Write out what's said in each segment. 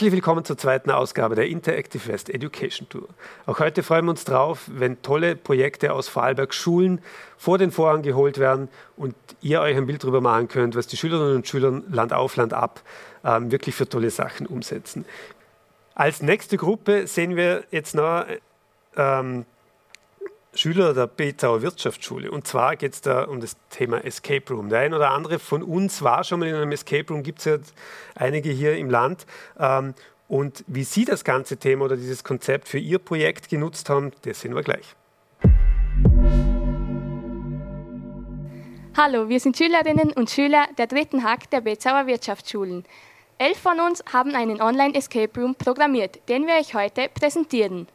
Herzlich willkommen zur zweiten Ausgabe der Interactive West Education Tour. Auch heute freuen wir uns drauf, wenn tolle Projekte aus Vorarlberg Schulen vor den Vorhang geholt werden und ihr euch ein Bild darüber machen könnt, was die Schülerinnen und Schüler Land auf, Land ab ähm, wirklich für tolle Sachen umsetzen. Als nächste Gruppe sehen wir jetzt noch ähm, Schüler der Betauer Wirtschaftsschule. Und zwar geht es da um das Thema Escape Room. Der ein oder andere von uns war schon mal in einem Escape Room, gibt es ja einige hier im Land. Ähm, und wie Sie das ganze Thema oder dieses Konzept für Ihr Projekt genutzt haben, das sehen wir gleich. Hallo, wir sind Schülerinnen und Schüler der dritten Hack der Bezauer Wirtschaftsschulen. Elf von uns haben einen Online-Escape Room programmiert, den wir euch heute präsentieren.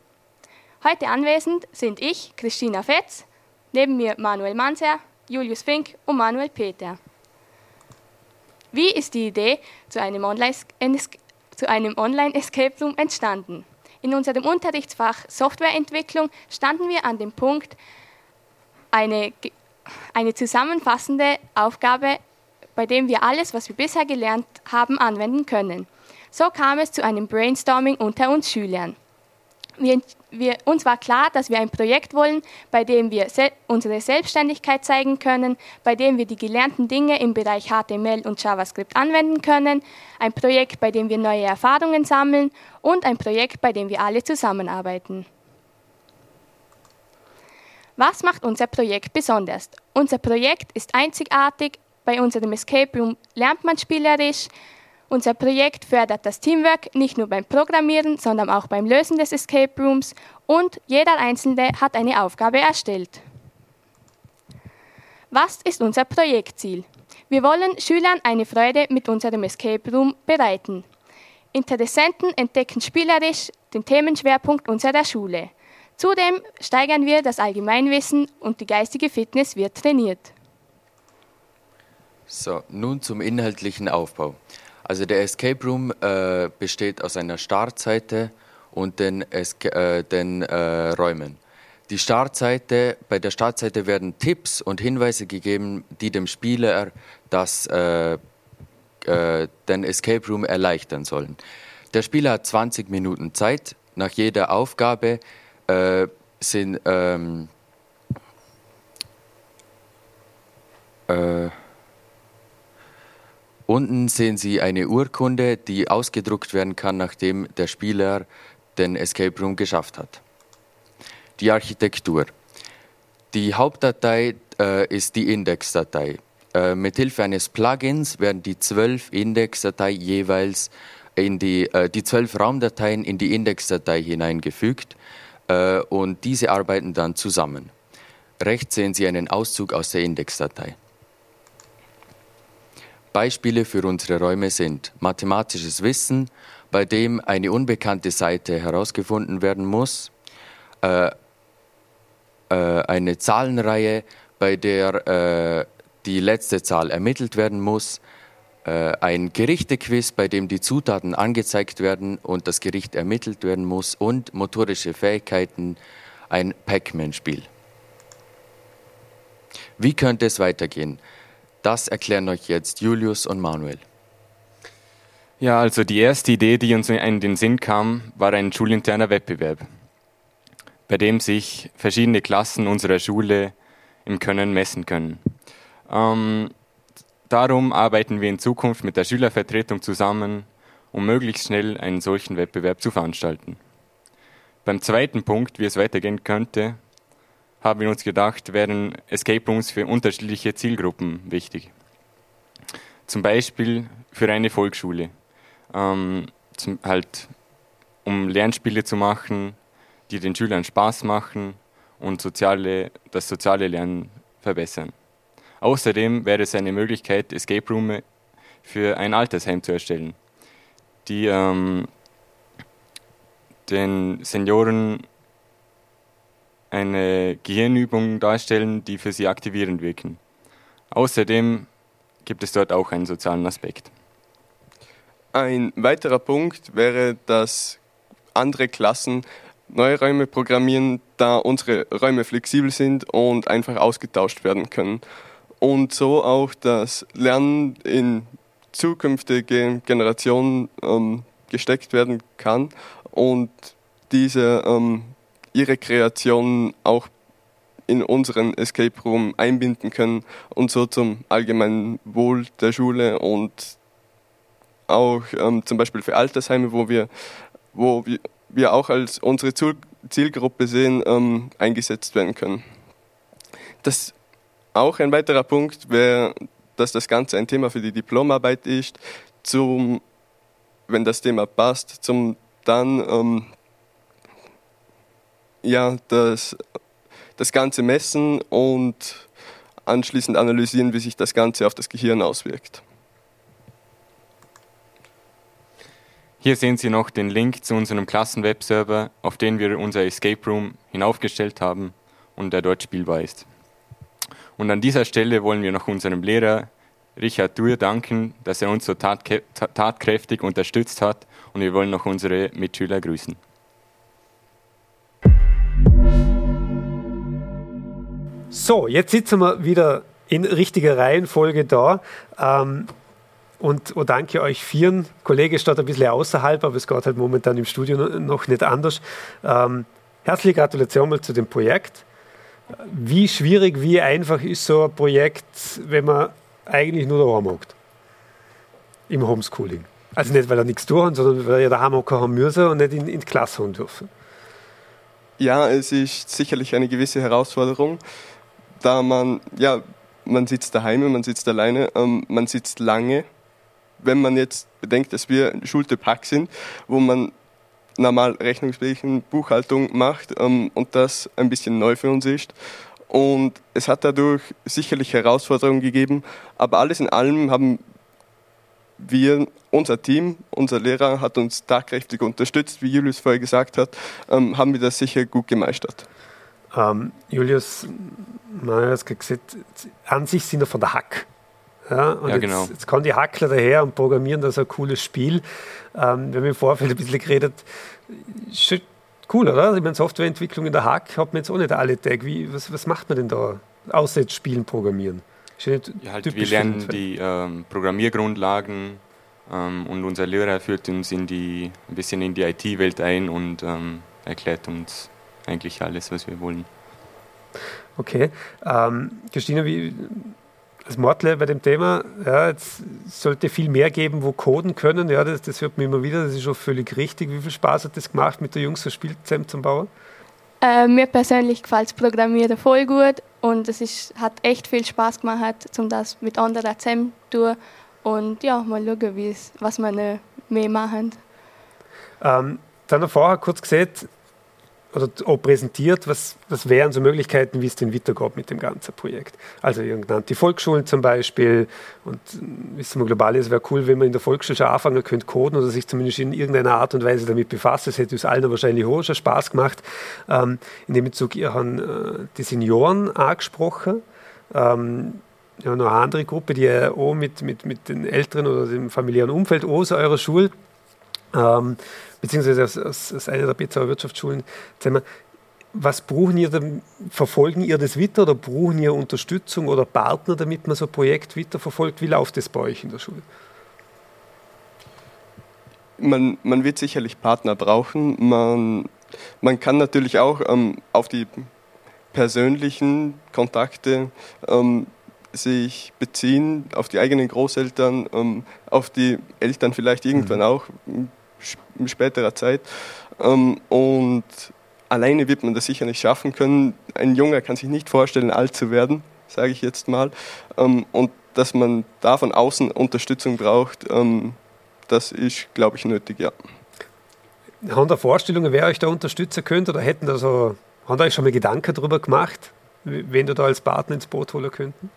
Heute anwesend sind ich, Christina Fetz, neben mir Manuel Manser, Julius Fink und Manuel Peter. Wie ist die Idee zu einem Online-Escape Room entstanden? In unserem Unterrichtsfach Softwareentwicklung standen wir an dem Punkt, eine, eine zusammenfassende Aufgabe, bei dem wir alles, was wir bisher gelernt haben, anwenden können. So kam es zu einem Brainstorming unter uns Schülern. Wir, wir, uns war klar, dass wir ein Projekt wollen, bei dem wir se unsere Selbstständigkeit zeigen können, bei dem wir die gelernten Dinge im Bereich HTML und JavaScript anwenden können, ein Projekt, bei dem wir neue Erfahrungen sammeln und ein Projekt, bei dem wir alle zusammenarbeiten. Was macht unser Projekt besonders? Unser Projekt ist einzigartig. Bei unserem Escape Room lernt man spielerisch, unser Projekt fördert das Teamwork nicht nur beim Programmieren, sondern auch beim Lösen des Escape Rooms und jeder Einzelne hat eine Aufgabe erstellt. Was ist unser Projektziel? Wir wollen Schülern eine Freude mit unserem Escape Room bereiten. Interessenten entdecken spielerisch den Themenschwerpunkt unserer Schule. Zudem steigern wir das Allgemeinwissen und die geistige Fitness wird trainiert. So, nun zum inhaltlichen Aufbau. Also der Escape Room äh, besteht aus einer Startseite und den, Esca äh, den äh, Räumen. Die Startseite, bei der Startseite werden Tipps und Hinweise gegeben, die dem Spieler das, äh, äh, den Escape Room erleichtern sollen. Der Spieler hat 20 Minuten Zeit. Nach jeder Aufgabe äh, sind ähm, Unten sehen Sie eine Urkunde, die ausgedruckt werden kann, nachdem der Spieler den Escape Room geschafft hat. Die Architektur. Die Hauptdatei äh, ist die Indexdatei. Äh, mithilfe eines Plugins werden die zwölf Indexdateien jeweils in die, äh, die zwölf Raumdateien in die Indexdatei hineingefügt äh, und diese arbeiten dann zusammen. Rechts sehen Sie einen Auszug aus der Indexdatei. Beispiele für unsere Räume sind mathematisches Wissen, bei dem eine unbekannte Seite herausgefunden werden muss, äh, äh, eine Zahlenreihe, bei der äh, die letzte Zahl ermittelt werden muss, äh, ein Gerichtequiz, bei dem die Zutaten angezeigt werden und das Gericht ermittelt werden muss und motorische Fähigkeiten, ein Pac-Man-Spiel. Wie könnte es weitergehen? Das erklären euch jetzt Julius und Manuel. Ja, also die erste Idee, die uns in den Sinn kam, war ein schulinterner Wettbewerb, bei dem sich verschiedene Klassen unserer Schule im Können messen können. Ähm, darum arbeiten wir in Zukunft mit der Schülervertretung zusammen, um möglichst schnell einen solchen Wettbewerb zu veranstalten. Beim zweiten Punkt, wie es weitergehen könnte, haben wir uns gedacht, wären Escape Rooms für unterschiedliche Zielgruppen wichtig. Zum Beispiel für eine Volksschule, ähm, zum, halt, um Lernspiele zu machen, die den Schülern Spaß machen und soziale, das soziale Lernen verbessern. Außerdem wäre es eine Möglichkeit, Escape Rooms für ein Altersheim zu erstellen, die ähm, den Senioren eine Gehirnübung darstellen, die für sie aktivierend wirken. Außerdem gibt es dort auch einen sozialen Aspekt. Ein weiterer Punkt wäre, dass andere Klassen neue Räume programmieren, da unsere Räume flexibel sind und einfach ausgetauscht werden können. Und so auch das Lernen in zukünftige Generationen ähm, gesteckt werden kann und diese ähm, ihre Kreation auch in unseren Escape Room einbinden können und so zum allgemeinen Wohl der Schule und auch ähm, zum Beispiel für Altersheime, wo wir, wo wir, auch als unsere Zielgruppe sehen, ähm, eingesetzt werden können. Das auch ein weiterer Punkt wäre, dass das Ganze ein Thema für die Diplomarbeit ist, zum, wenn das Thema passt, zum dann ähm, ja, das, das Ganze messen und anschließend analysieren, wie sich das Ganze auf das Gehirn auswirkt. Hier sehen Sie noch den Link zu unserem Klassen-Webserver, auf den wir unser Escape Room hinaufgestellt haben und der dort spielbar ist. Und an dieser Stelle wollen wir noch unserem Lehrer Richard Dürr danken, dass er uns so tatkräftig unterstützt hat und wir wollen noch unsere Mitschüler grüßen. So, jetzt sitzen wir wieder in richtiger Reihenfolge da. Ähm, und, und danke euch vieren. Kollege steht ein bisschen außerhalb, aber es geht halt momentan im Studio noch nicht anders. Ähm, herzliche Gratulation mal zu dem Projekt. Wie schwierig, wie einfach ist so ein Projekt, wenn man eigentlich nur daheim hockt? Im Homeschooling. Also nicht, weil er nichts tun, sondern weil er daheim hocken haben müssen und nicht in, in die Klasse haben dürfen. Ja, es ist sicherlich eine gewisse Herausforderung, da man, ja, man sitzt daheim, man sitzt alleine, ähm, man sitzt lange wenn man jetzt bedenkt, dass wir Schulte Pack sind, wo man normal Rechnungswesen, Buchhaltung macht ähm, und das ein bisschen neu für uns ist. Und es hat dadurch sicherlich Herausforderungen gegeben, aber alles in allem haben wir, unser Team, unser Lehrer hat uns tatkräftig unterstützt, wie Julius vorher gesagt hat, ähm, haben wir das sicher gut gemeistert. Ähm, Julius, man hat gesagt, an sich sind wir von der Hack. Ja, und ja, genau. jetzt, jetzt kommen die Hackler daher und programmieren da so ein cooles Spiel. Ähm, wir haben im Vorfeld ein bisschen geredet. Cool, oder? Ich meine, Softwareentwicklung in der Hack hat man jetzt auch nicht alle Tag. Wie, was, was macht man denn da? Außer jetzt Spielen programmieren. Ja, halt, wir lernen die ähm, Programmiergrundlagen ähm, und unser Lehrer führt uns in die, ein bisschen in die IT-Welt ein und ähm, erklärt uns eigentlich alles, was wir wollen. Okay. Ähm, Christina, wie, das Mortle bei dem Thema, ja, es sollte viel mehr geben, wo coden können. Ja, das, das hört man immer wieder, das ist schon völlig richtig. Wie viel Spaß hat das gemacht, mit der Jungs das Spiel zusammen zu bauen? Äh, mir persönlich gefällt das Programmieren voll gut und es ist, hat echt viel Spaß gemacht, um das mit anderen zusammen zu tun und ja, mal schauen, was wir mehr machen. Ähm, dann noch vorher kurz gesehen, oder auch präsentiert, was, was wären so Möglichkeiten, wie es denn weitergeht mit dem ganzen Projekt. Also die Volksschulen zum Beispiel und äh, wissen wir global ist, wäre cool, wenn man in der Volksschule schon anfangen könnte coden oder sich zumindest in irgendeiner Art und Weise damit befasst. Das hätte uns allen wahrscheinlich auch schon Spaß gemacht. Ähm, in dem Bezug, ihr habt äh, die Senioren angesprochen. Ähm, ja, noch eine andere Gruppe, die auch mit, mit, mit den Älteren oder dem familiären Umfeld aus eurer Schule ähm, beziehungsweise aus, aus, aus einer der Bezauer Wirtschaftsschulen, was brauchen ihr, verfolgen ihr das weiter oder brauchen ihr Unterstützung oder Partner, damit man so ein Projekt weiterverfolgt? Wie läuft das bei euch in der Schule? Man, man wird sicherlich Partner brauchen. Man, man kann natürlich auch ähm, auf die persönlichen Kontakte ähm, sich beziehen, auf die eigenen Großeltern, ähm, auf die Eltern vielleicht irgendwann mhm. auch in späterer Zeit. Ähm, und alleine wird man das sicher nicht schaffen können. Ein Junger kann sich nicht vorstellen, alt zu werden, sage ich jetzt mal. Ähm, und dass man da von außen Unterstützung braucht, ähm, das ist, glaube ich, nötig, ja. Haben da Vorstellungen, wer euch da unterstützen könnte? Oder hätten da so, haben da euch schon mal Gedanken darüber gemacht, wen du da als Partner ins Boot holen könnten?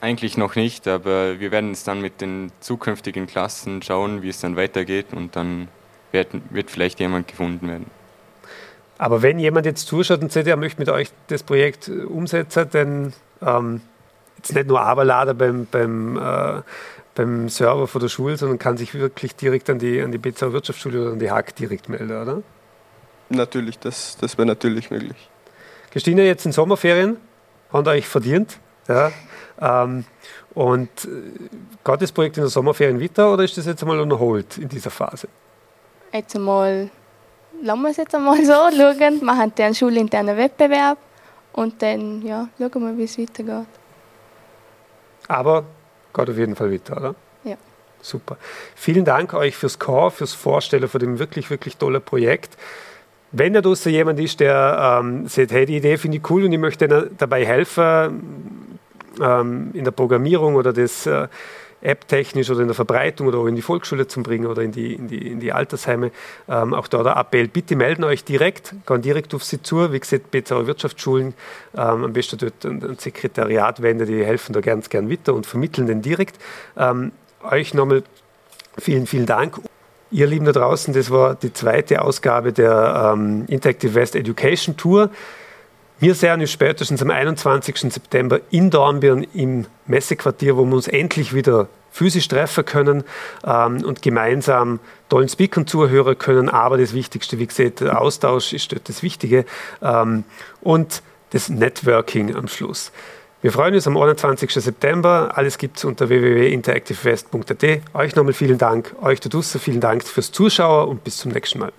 Eigentlich noch nicht, aber wir werden es dann mit den zukünftigen Klassen schauen, wie es dann weitergeht und dann wird, wird vielleicht jemand gefunden werden. Aber wenn jemand jetzt zuschaut und sagt, er möchte mit euch das Projekt äh, umsetzen, dann ähm, jetzt nicht nur Aberlader beim, beim, äh, beim Server von der Schule, sondern kann sich wirklich direkt an die, an die Bezauer Wirtschaftsschule oder an die Hack direkt melden, oder? Natürlich, das, das wäre natürlich möglich. Christine, jetzt in Sommerferien, habt ihr euch verdient? Ja? Ähm, und äh, geht das Projekt in der Sommerferien weiter oder ist das jetzt einmal unterholt in dieser Phase? Jetzt einmal, lassen wir es jetzt einmal so schauen, machen den schulinternen Wettbewerb und dann ja, schauen wir, wie es weitergeht. Aber geht auf jeden Fall weiter, oder? Ja. Super. Vielen Dank euch fürs Core, fürs Vorstellen von dem wirklich, wirklich tollen Projekt. Wenn da draußen jemand ist, der ähm, sagt, hey, die Idee finde ich cool und ich möchte dabei helfen, ähm, in der Programmierung oder das äh, App-technisch oder in der Verbreitung oder auch in die Volksschule zu bringen oder in die, in die, in die Altersheime, ähm, auch da der Appell, bitte melden euch direkt, gehen direkt auf sie zu. Wie gesagt, BZA Wirtschaftsschulen, ähm, am besten dort ein, Sekretariat wenden, die helfen da ganz gern weiter und vermitteln den direkt. Ähm, euch nochmal vielen, vielen Dank. Ihr Lieben da draußen, das war die zweite Ausgabe der ähm, Interactive West Education Tour. Wir sehen uns spätestens am 21. September in Dornbirn im Messequartier, wo wir uns endlich wieder physisch treffen können ähm, und gemeinsam tollen Speakern zuhören können. Aber das Wichtigste, wie gesagt, der Austausch ist dort das Wichtige und das Networking am Schluss. Wir freuen uns am 21. September. Alles gibt es unter www.interactivewest.at. Euch nochmal vielen Dank. Euch da draußen vielen Dank fürs Zuschauen und bis zum nächsten Mal.